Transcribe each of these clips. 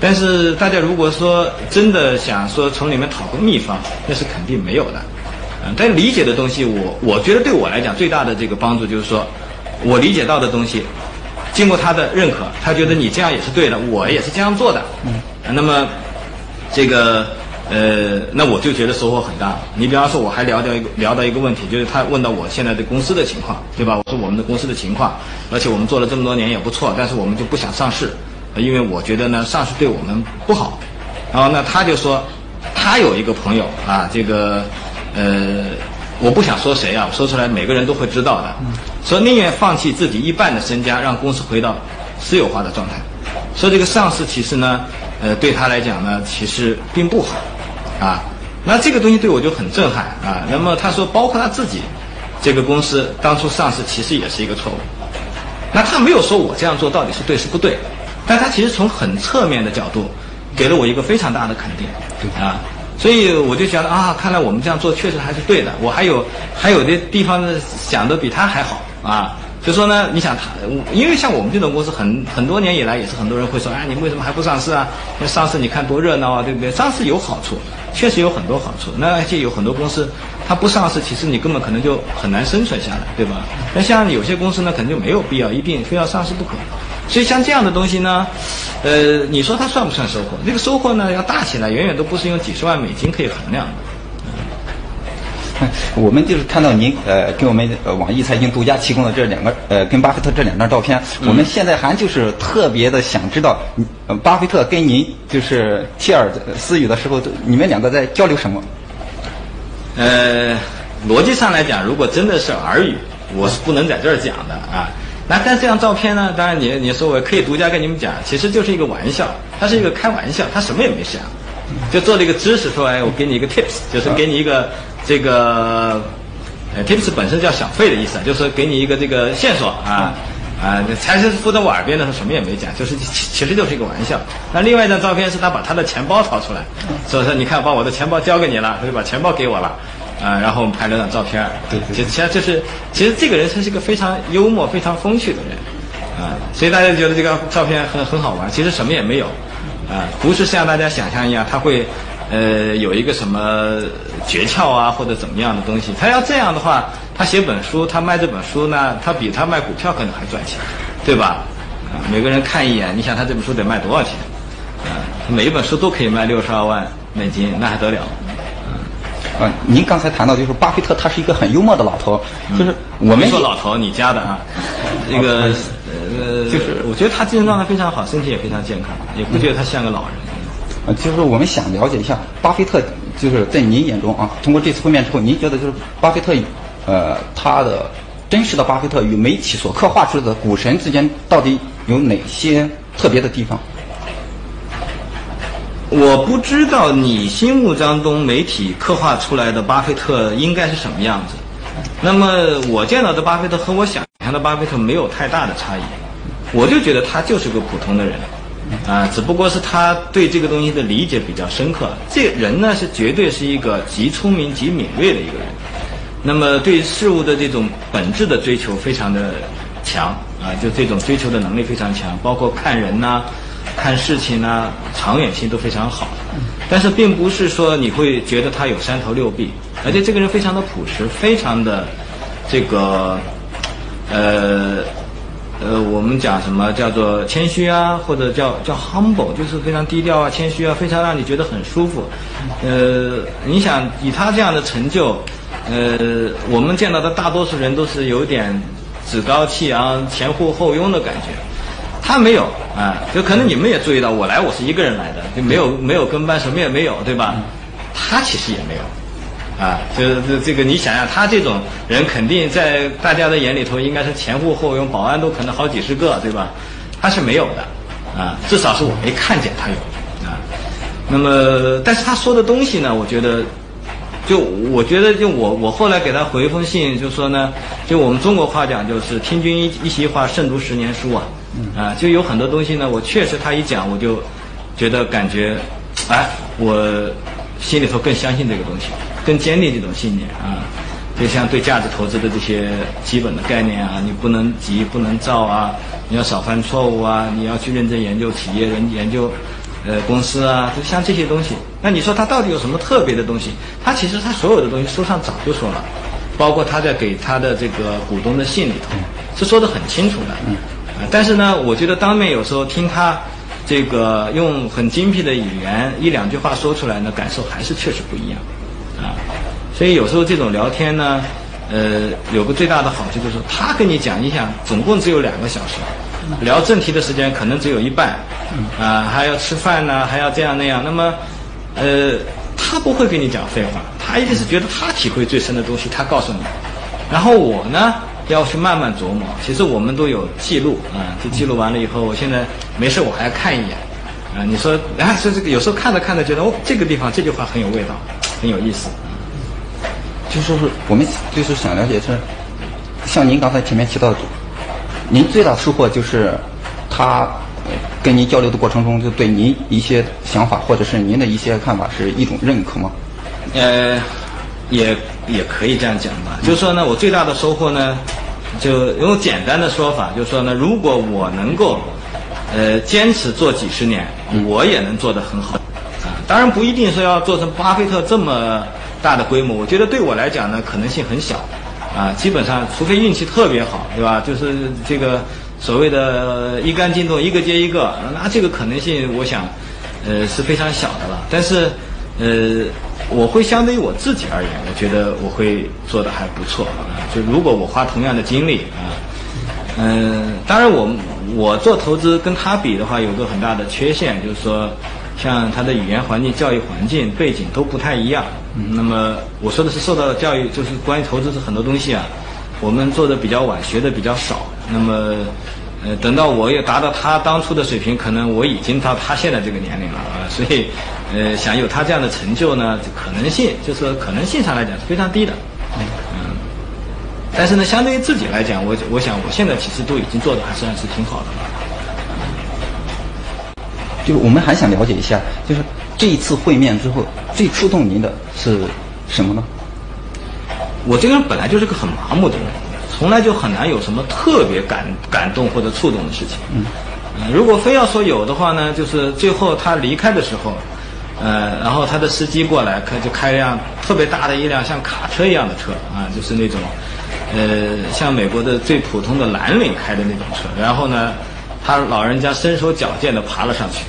但是大家如果说真的想说从里面讨个秘方，那是肯定没有的。嗯，但理解的东西，我我觉得对我来讲最大的这个帮助就是说，我理解到的东西，经过他的认可，他觉得你这样也是对的，我也是这样做的。嗯，那么这个呃，那我就觉得收获很大。你比方说，我还聊到一个聊到一个问题，就是他问到我现在的公司的情况，对吧？我说我们的公司的情况，而且我们做了这么多年也不错，但是我们就不想上市，因为我觉得呢上市对我们不好。然后呢，他就说他有一个朋友啊，这个。呃，我不想说谁啊，说出来每个人都会知道的。说宁愿放弃自己一半的身家，让公司回到私有化的状态。说这个上市其实呢，呃，对他来讲呢，其实并不好，啊，那这个东西对我就很震撼啊。那么他说，包括他自己，这个公司当初上市其实也是一个错误。那他没有说我这样做到底是对是不对，但他其实从很侧面的角度，给了我一个非常大的肯定，啊。所以我就觉得啊，看来我们这样做确实还是对的。我还有还有的地方呢，想的比他还好啊。就说呢，你想他，因为像我们这种公司，很很多年以来也是很多人会说，哎，你为什么还不上市啊？那上市你看多热闹啊，对不对？上市有好处，确实有很多好处。那而且有很多公司，它不上市，其实你根本可能就很难生存下来，对吧？那像有些公司呢，可能就没有必要一定非要上市不可。所以像这样的东西呢，呃，你说它算不算收获？这个收获呢，要大起来，远远都不是用几十万美金可以衡量的。我们就是看到您呃给我们网易财经独家提供的这两个呃跟巴菲特这两张照片，我们现在还就是特别的想知道，巴菲特跟您就是切尔私语的时候，你们两个在交流什么？呃，逻辑上来讲，如果真的是耳语，我是不能在这儿讲的啊。那但这张照片呢？当然，你你说我可以独家跟你们讲，其实就是一个玩笑，它是一个开玩笑，他什么也没想，就做了一个知识说，哎，我给你一个 tips，就是给你一个这个，呃，tips 本身叫小费的意思，就是给你一个这个线索啊啊，才是附在我耳边的时候什么也没讲，就是其实就是一个玩笑。那另外一张照片是他把他的钱包掏出来，所以说你看，把我的钱包交给你了，他就把钱包给我了。啊，然后我们拍了张照片对，其实其实就是，其实这个人他是一个非常幽默、非常风趣的人，啊，所以大家觉得这个照片很很好玩。其实什么也没有，啊，不是像大家想象一样，他会，呃，有一个什么诀窍啊，或者怎么样的东西。他要这样的话，他写本书，他卖这本书呢，他比他卖股票可能还赚钱，对吧？啊，每个人看一眼，你想他这本书得卖多少钱？啊，每一本书都可以卖六十二万美金，那还得了？啊，您刚才谈到就是巴菲特，他是一个很幽默的老头，就是我们说老头，你家的啊，那个呃，就是我觉得他精神状态非常好，身体也非常健康，也不觉得他像个老人。啊，就是我们想了解一下巴菲特，就是在您眼中啊，通过这次会面之后，您觉得就是巴菲特，呃，他的真实的巴菲特与媒体所刻画出来的股神之间到底有哪些特别的地方？我不知道你心目当中媒体刻画出来的巴菲特应该是什么样子。那么我见到的巴菲特和我想象的巴菲特没有太大的差异。我就觉得他就是个普通的人，啊，只不过是他对这个东西的理解比较深刻。这人呢是绝对是一个极聪明、极敏锐的一个人。那么对事物的这种本质的追求非常的强啊，就这种追求的能力非常强，包括看人呐。看事情呐，长远性都非常好，但是并不是说你会觉得他有三头六臂，而且这个人非常的朴实，非常的这个呃呃，我们讲什么叫做谦虚啊，或者叫叫 humble，就是非常低调啊，谦虚啊，非常让你觉得很舒服。呃，你想以他这样的成就，呃，我们见到的大多数人都是有点趾高气扬、前呼后拥的感觉。他没有啊，就可能你们也注意到，我来我是一个人来的，就没有没有跟班，什么也没有，对吧？他其实也没有，啊，就是这这个你想想，他这种人肯定在大家的眼里头应该是前呼后拥，保安都可能好几十个，对吧？他是没有的，啊，至少是我没看见他有，啊。那么，但是他说的东西呢，我觉得，就我觉得，就我我后来给他回一封信，就说呢，就我们中国话讲，就是听君一一席话，胜读十年书啊。啊，就有很多东西呢，我确实他一讲，我就觉得感觉，哎，我心里头更相信这个东西，更坚定这种信念啊。就像对价值投资的这些基本的概念啊，你不能急，不能躁啊，你要少犯错误啊，你要去认真研究企业，人研究呃公司啊，就像这些东西。那你说他到底有什么特别的东西？他其实他所有的东西书上早就说了，包括他在给他的这个股东的信里头是说的很清楚的。啊，但是呢，我觉得当面有时候听他这个用很精辟的语言一两句话说出来呢，感受还是确实不一样。啊，所以有时候这种聊天呢。呃，有个最大的好处就是，他跟你讲，你想总共只有两个小时，聊正题的时间可能只有一半，啊，还要吃饭呢，还要这样那样。那么，呃，他不会跟你讲废话，他一定是觉得他体会最深的东西，他告诉你。然后我呢，要去慢慢琢磨。其实我们都有记录啊，就记录完了以后，我现在没事我还要看一眼，啊，你说，啊，说这个有时候看着看着觉得哦，这个地方这句话很有味道，很有意思。就说是我们就是想了解是，像您刚才前面提到的，您最大的收获就是他跟您交流的过程中，就对您一些想法或者是您的一些看法是一种认可吗？呃，也也可以这样讲吧。就是说呢，我最大的收获呢，就用简单的说法，就是说呢，如果我能够呃坚持做几十年，我也能做得很好啊。当然不一定说要做成巴菲特这么。大的规模，我觉得对我来讲呢，可能性很小，啊，基本上除非运气特别好，对吧？就是这个所谓的一杆进洞，一个接一个，那这个可能性，我想，呃，是非常小的了。但是，呃，我会相对于我自己而言，我觉得我会做的还不错啊。就如果我花同样的精力啊，嗯，当然我我做投资跟他比的话，有个很大的缺陷，就是说。像他的语言环境、教育环境、背景都不太一样。那么我说的是受到的教育，就是关于投资是很多东西啊，我们做的比较晚，学的比较少。那么，呃，等到我也达到他当初的水平，可能我已经到他现在这个年龄了啊。所以，呃，想有他这样的成就呢，可能性就是可能性上来讲是非常低的。嗯。但是呢，相对于自己来讲，我我想我现在其实都已经做的还算是挺好的了。就是我们还想了解一下，就是这一次会面之后，最触动您的是什么呢？我这个人本来就是个很麻木的人，从来就很难有什么特别感感动或者触动的事情。嗯，如果非要说有的话呢，就是最后他离开的时候，呃，然后他的司机过来，开就开一辆特别大的一辆像卡车一样的车啊，就是那种，呃，像美国的最普通的蓝领开的那种车，然后呢。他老人家身手矫健的爬了上去，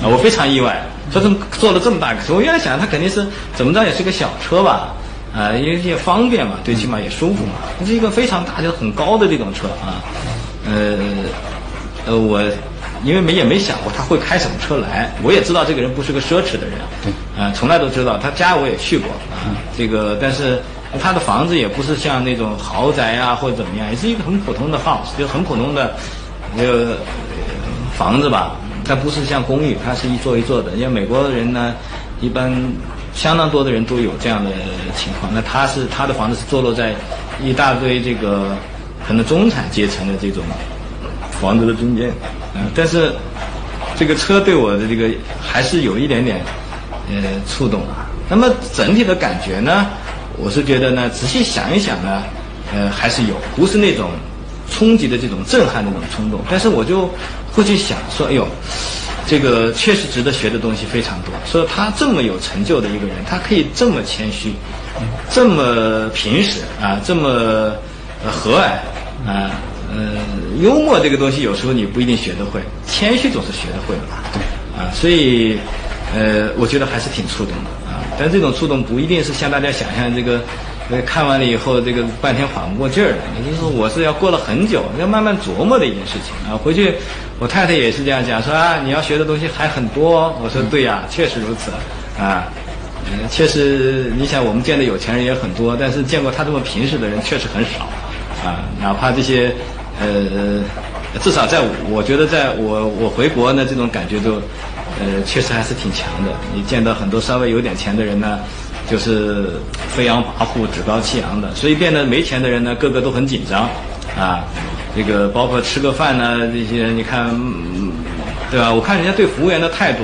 啊，我非常意外，说怎么坐了这么大个车？我原来想他肯定是怎么着也是个小车吧，啊，因为也方便嘛，最起码也舒服嘛。这是一个非常大、就很高的这种车啊，呃，呃，我因为没也没想过他会开什么车来，我也知道这个人不是个奢侈的人，啊，从来都知道他家我也去过啊，这个但是他的房子也不是像那种豪宅啊或者怎么样，也是一个很普通的 house，就很普通的。那个房子吧，它不是像公寓，它是一座一座的。因为美国人呢，一般相当多的人都有这样的情况。那他是他的房子是坐落在一大堆这个可能中产阶层的这种房子的中间。嗯，但是这个车对我的这个还是有一点点呃触动啊。那么整体的感觉呢，我是觉得呢，仔细想一想呢，呃，还是有，不是那种。冲击的这种震撼的那种冲动，但是我就会去想说，哎呦，这个确实值得学的东西非常多。说他这么有成就的一个人，他可以这么谦虚，这么平实啊，这么和蔼啊，呃，幽默这个东西有时候你不一定学得会，谦虚总是学得会的吧？对，啊，所以呃，我觉得还是挺触动的啊。但这种触动不一定是像大家想象这个。呃看完了以后，这个半天缓不过劲儿来。也就是说，我是要过了很久，要慢慢琢磨的一件事情啊。回去，我太太也是这样讲，说啊，你要学的东西还很多。我说对呀，确实如此啊。嗯，确实，你想我们见的有钱人也很多，但是见过他这么平实的人确实很少啊。哪怕这些，呃，至少在我觉得，在我我回国呢，这种感觉就，呃，确实还是挺强的。你见到很多稍微有点钱的人呢。就是飞扬跋扈、趾高气扬的，所以变得没钱的人呢，个个都很紧张，啊，这个包括吃个饭呢，这些你看，对吧？我看人家对服务员的态度，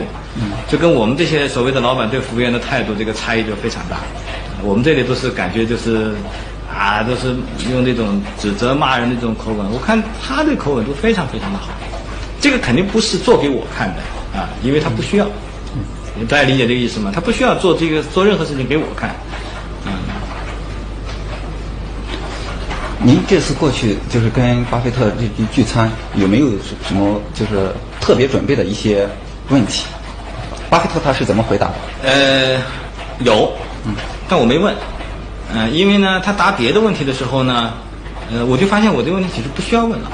就跟我们这些所谓的老板对服务员的态度，这个差异就非常大。我们这里都是感觉就是，啊，都是用那种指责、骂人的这种口吻，我看他的口吻都非常非常的好。这个肯定不是做给我看的，啊，因为他不需要，大家理解这个意思吗？他不需要做这个做任何事情给我看，嗯。您这次过去就是跟巴菲特这聚聚餐，有没有什么就是特别准备的一些问题？巴菲特他是怎么回答的？呃，有，嗯，但我没问，嗯、因为呢，他答别的问题的时候呢，呃，我就发现我这个问题其实不需要问了。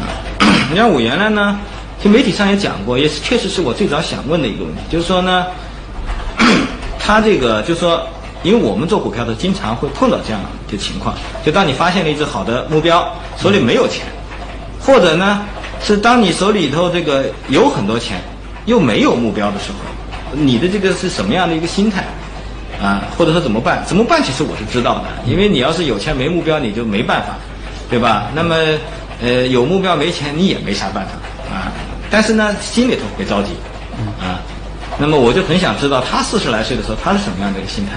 啊，你看我原来呢，其实媒体上也讲过，也是确实是我最早想问的一个问题，就是说呢，他这个就是说，因为我们做股票的经常会碰到这样的情况，就当你发现了一只好的目标，手里没有钱，或者呢是当你手里头这个有很多钱，又没有目标的时候，你的这个是什么样的一个心态？啊，或者说怎么办？怎么办？其实我是知道的，因为你要是有钱没目标，你就没办法，对吧？那么，呃，有目标没钱，你也没啥办法啊。但是呢，心里头会着急，啊。那么我就很想知道他四十来岁的时候他是什么样的一个心态。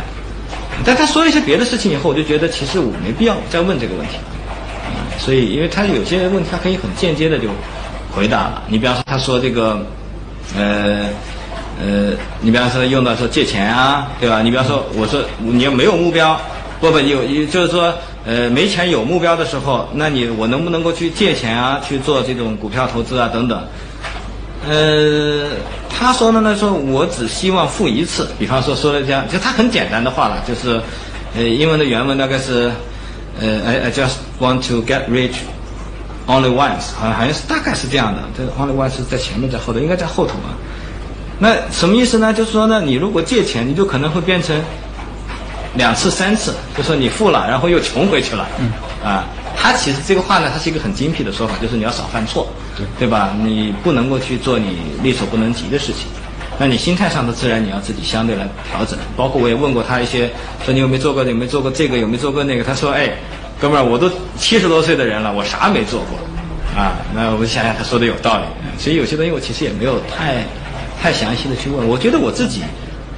但他说一些别的事情以后，我就觉得其实我没必要再问这个问题了。啊，所以因为他有些问题，他可以很间接的就回答了。你比方说，他说这个，呃。呃，你比方说用到说借钱啊，对吧？你比方说，我说你要没有目标，不不有，就是说呃没钱有目标的时候，那你我能不能够去借钱啊，去做这种股票投资啊等等？呃，他说的呢，说我只希望付一次。比方说说了这样，就他很简单的话了，就是呃英文的原文大概是呃 I I just want to get rich only once，好像好像是大概是这样的。这个 only once 是在前面在后头，应该在后头啊。那什么意思呢？就是说呢，你如果借钱，你就可能会变成两次、三次，就说你付了，然后又穷回去了。嗯。啊，他其实这个话呢，它是一个很精辟的说法，就是你要少犯错，对对吧？你不能够去做你力所不能及的事情。那你心态上的自然你要自己相对来调整。包括我也问过他一些，说你有没有做过，有没有做过这个，有没有做过那个？他说，哎，哥们儿，我都七十多岁的人了，我啥没做过。啊，那我就想想他说的有道理。所以有些东西我其实也没有太。太详细的去问，我觉得我自己，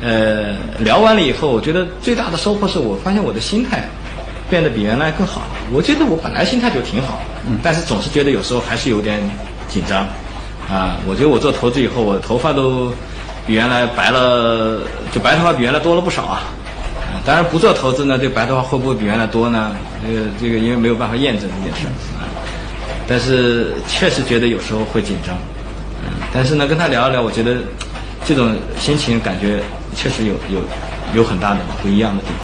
呃，聊完了以后，我觉得最大的收获是我发现我的心态变得比原来更好。我觉得我本来心态就挺好，嗯，但是总是觉得有时候还是有点紧张，啊，我觉得我做投资以后，我头发都比原来白了，就白头发比原来多了不少啊。当然不做投资呢，这白头发会不会比原来多呢？这个这个因为没有办法验证这件事啊，但是确实觉得有时候会紧张。但是呢，跟他聊一聊，我觉得这种心情感觉确实有有有很大的不一样的地方。